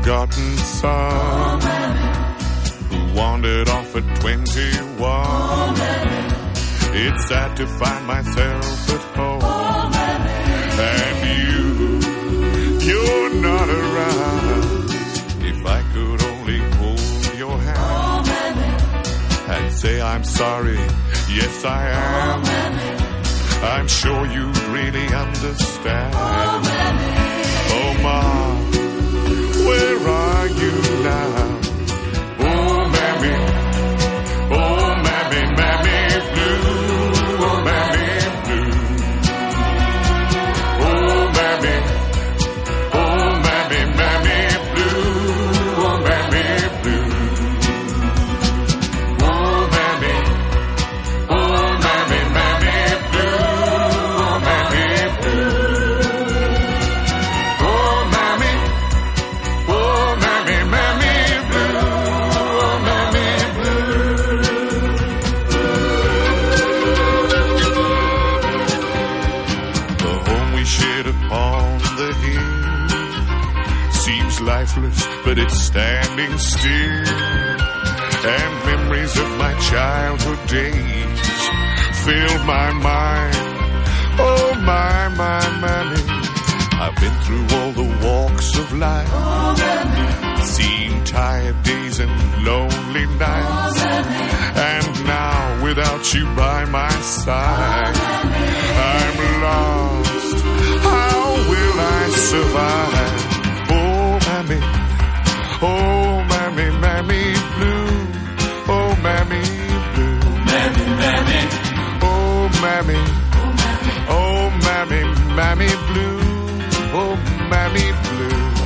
forgotten son who wandered off at 21. It's sad to find myself at home and you, you're not around. If I could only hold your hand and say I'm sorry, yes I am. I'm sure you'd really understand. Oh, Ma, shared upon the hill seems lifeless, but it's standing still. And memories of my childhood days fill my mind. Oh, my, my, mammy. I've been through all the walks of life. Seen tired days and lonely nights. And now, without you by my side, I'm Oh, mammy, mammy blue. Oh, mammy blue. Mammy, mammy, Oh, mammy. Oh, mammy, mammy blue. Oh, mammy blue.